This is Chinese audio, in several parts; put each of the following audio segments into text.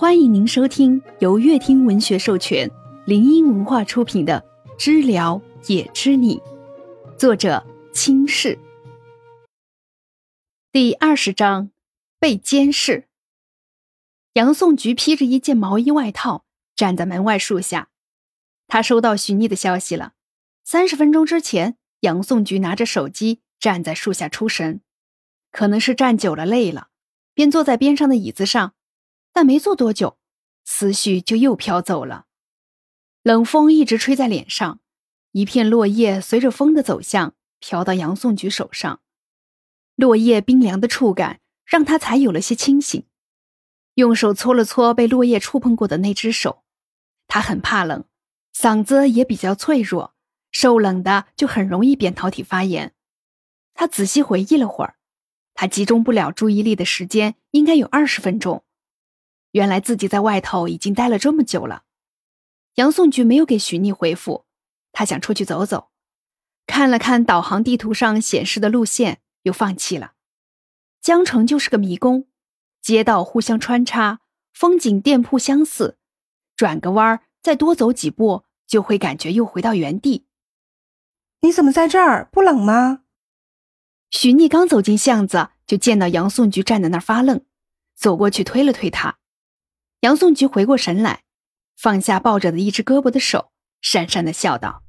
欢迎您收听由乐听文学授权、林音文化出品的《知了也知你》，作者清世。第二十章被监视。杨颂菊披着一件毛衣外套，站在门外树下。他收到许逆的消息了。三十分钟之前，杨颂菊拿着手机站在树下出神，可能是站久了累了，便坐在边上的椅子上。但没坐多久，思绪就又飘走了。冷风一直吹在脸上，一片落叶随着风的走向飘到杨颂菊手上，落叶冰凉的触感让他才有了些清醒。用手搓了搓被落叶触碰过的那只手，他很怕冷，嗓子也比较脆弱，受冷的就很容易扁桃体发炎。他仔细回忆了会儿，他集中不了注意力的时间应该有二十分钟。原来自己在外头已经待了这么久了。杨颂菊没有给许逆回复，他想出去走走，看了看导航地图上显示的路线，又放弃了。江城就是个迷宫，街道互相穿插，风景店铺相似，转个弯儿再多走几步，就会感觉又回到原地。你怎么在这儿？不冷吗？许逆刚走进巷子，就见到杨颂菊站在那儿发愣，走过去推了推他。杨颂菊回过神来，放下抱着的一只胳膊的手，讪讪的笑道：“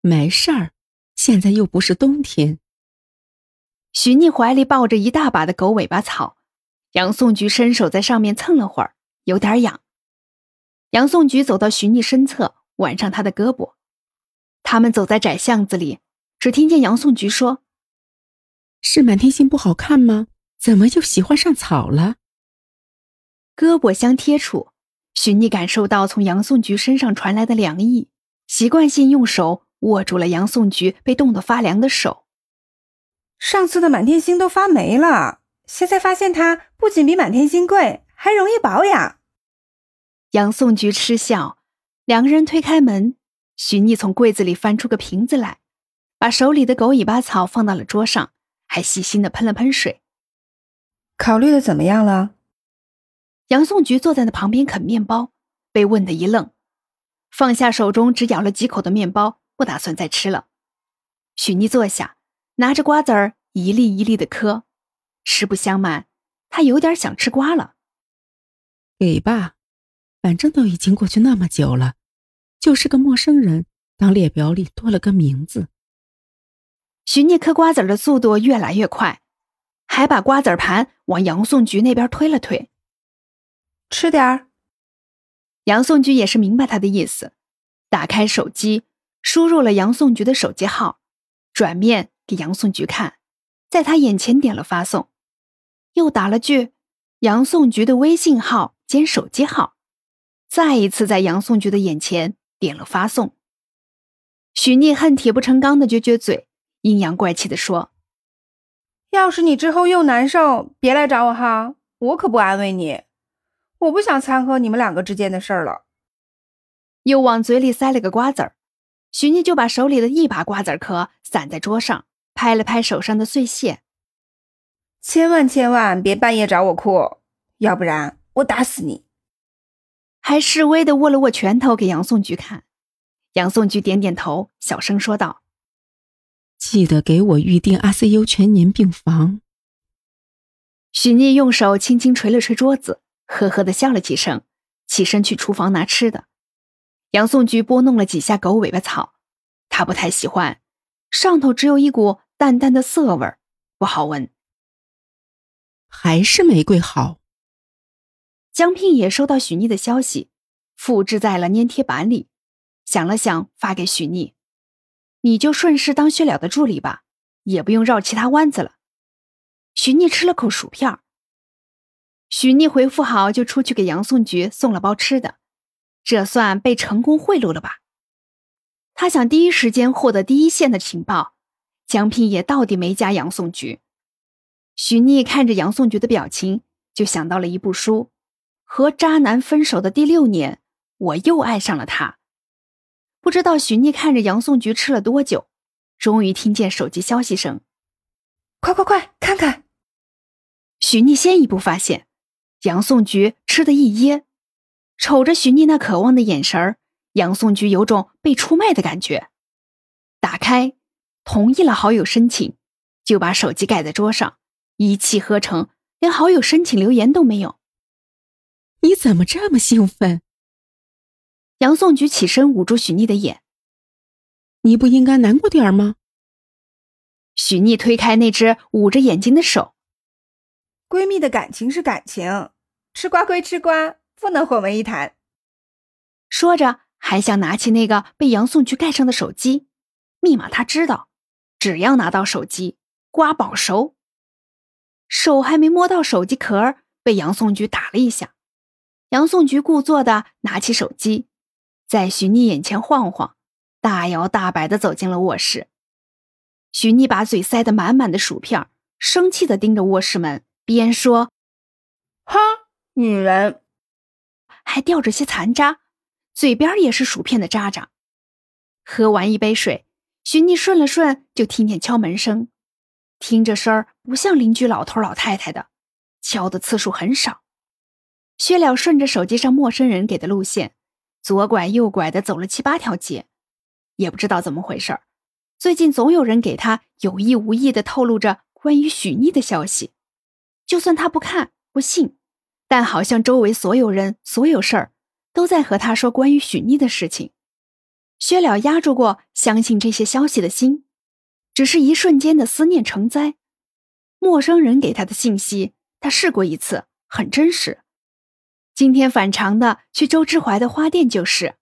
没事儿，现在又不是冬天。”许逆怀里抱着一大把的狗尾巴草，杨颂菊伸手在上面蹭了会儿，有点痒。杨颂菊走到许逆身侧，挽上他的胳膊。他们走在窄巷子里，只听见杨颂菊说：“是满天星不好看吗？怎么又喜欢上草了？”胳膊相贴处，许逆感受到从杨颂菊身上传来的凉意，习惯性用手握住了杨颂菊被冻得发凉的手。上次的满天星都发霉了，现在发现它不仅比满天星贵，还容易保养。杨颂菊嗤笑，两个人推开门，许逆从柜子里翻出个瓶子来，把手里的狗尾巴草放到了桌上，还细心的喷了喷水。考虑的怎么样了？杨颂菊坐在那旁边啃面包，被问的一愣，放下手中只咬了几口的面包，不打算再吃了。许妮坐下，拿着瓜子儿一粒一粒的嗑。实不相瞒，她有点想吃瓜了。给吧，反正都已经过去那么久了，就是个陌生人，当列表里多了个名字。许妮嗑瓜子的速度越来越快，还把瓜子盘往杨颂菊那边推了推。吃点儿。杨颂菊也是明白他的意思，打开手机，输入了杨颂菊的手机号，转面给杨颂菊看，在他眼前点了发送，又打了句杨颂菊的微信号兼手机号，再一次在杨颂菊的眼前点了发送。许逆恨铁不成钢的撅撅嘴，阴阳怪气的说：“要是你之后又难受，别来找我哈，我可不安慰你。”我不想掺和你们两个之间的事儿了。又往嘴里塞了个瓜子儿，许妮就把手里的一把瓜子壳散在桌上，拍了拍手上的碎屑。千万千万别半夜找我哭，要不然我打死你！还示威的握了握拳头给杨颂菊看。杨颂菊点点头，小声说道：“记得给我预定 ICU 全年病房。”许妮用手轻轻捶了捶桌子。呵呵的笑了几声，起身去厨房拿吃的。杨颂菊拨弄了几下狗尾巴草，他不太喜欢，上头只有一股淡淡的涩味不好闻。还是玫瑰好。江聘也收到许逆的消息，复制在了粘贴板里，想了想，发给许逆：“你就顺势当薛了的助理吧，也不用绕其他弯子了。”许逆吃了口薯片许逆回复好，就出去给杨宋菊送了包吃的，这算被成功贿赂了吧？他想第一时间获得第一线的情报，江聘也到底没加杨宋菊。许逆看着杨宋菊的表情，就想到了一部书，《和渣男分手的第六年》，我又爱上了他。不知道许逆看着杨宋菊吃了多久，终于听见手机消息声：“快快快，看看！”许逆先一步发现。杨颂菊吃的一噎，瞅着许逆那渴望的眼神儿，杨颂菊有种被出卖的感觉。打开，同意了好友申请，就把手机盖在桌上，一气呵成，连好友申请留言都没有。你怎么这么兴奋？杨颂菊起身捂住许逆的眼。你不应该难过点吗？许逆推开那只捂着眼睛的手。闺蜜的感情是感情，吃瓜归吃瓜，不能混为一谈。说着，还想拿起那个被杨颂菊盖上的手机，密码他知道，只要拿到手机，瓜保熟。手还没摸到手机壳，被杨颂菊打了一下。杨颂菊故作的拿起手机，在许妮眼前晃晃，大摇大摆的走进了卧室。许妮把嘴塞得满满的薯片，生气的盯着卧室门。边说：“哼，女人，还掉着些残渣，嘴边也是薯片的渣渣。”喝完一杯水，许妮顺了顺，就听见敲门声。听着声儿不像邻居老头老太太的，敲的次数很少。薛了顺着手机上陌生人给的路线，左拐右拐的走了七八条街，也不知道怎么回事儿。最近总有人给他有意无意的透露着关于许逆的消息。就算他不看不信，但好像周围所有人、所有事儿都在和他说关于许妮的事情。薛了压住过相信这些消息的心，只是一瞬间的思念成灾。陌生人给他的信息，他试过一次，很真实。今天反常的去周之怀的花店就是，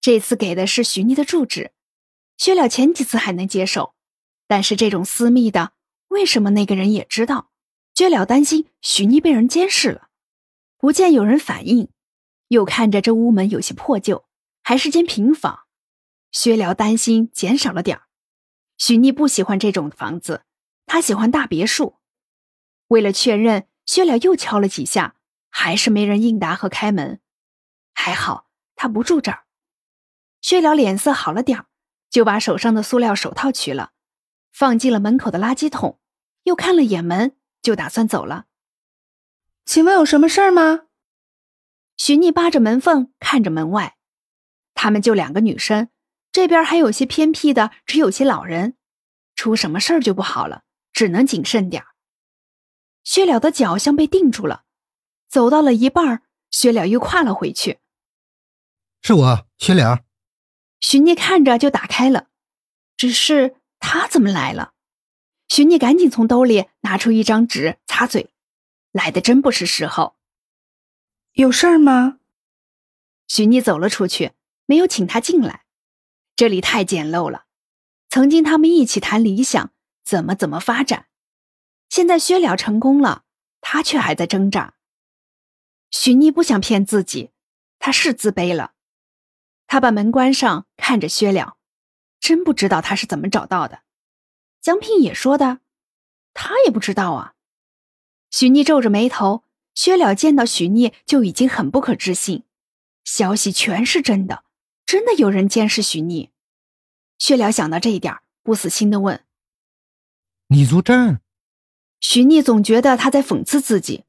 这次给的是许妮的住址。薛了前几次还能接受，但是这种私密的，为什么那个人也知道？薛了担心许妮被人监视了，不见有人反应，又看着这屋门有些破旧，还是间平房，薛了担心减少了点儿。许妮不喜欢这种房子，她喜欢大别墅。为了确认，薛了又敲了几下，还是没人应答和开门。还好他不住这儿。薛了脸色好了点儿，就把手上的塑料手套取了，放进了门口的垃圾桶，又看了眼门。就打算走了，请问有什么事儿吗？许逆扒着门缝看着门外，他们就两个女生，这边还有些偏僻的，只有些老人，出什么事儿就不好了，只能谨慎点儿。薛了的脚像被定住了，走到了一半，薛了又跨了回去。是我，薛了。许逆看着就打开了，只是他怎么来了？许逆赶紧从兜里拿出一张纸擦嘴，来的真不是时候。有事儿吗？许逆走了出去，没有请他进来。这里太简陋了。曾经他们一起谈理想，怎么怎么发展。现在薛了成功了，他却还在挣扎。许逆不想骗自己，他是自卑了。他把门关上，看着薛了，真不知道他是怎么找到的。江聘也说的，他也不知道啊。许逆皱着眉头，薛了见到许逆就已经很不可置信，消息全是真的，真的有人监视许逆。薛了想到这一点，不死心的问：“你住这儿？”许逆总觉得他在讽刺自己，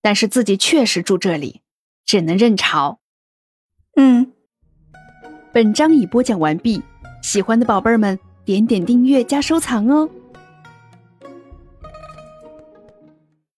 但是自己确实住这里，只能认潮。嗯，本章已播讲完毕，喜欢的宝贝儿们。点点订阅加收藏哦。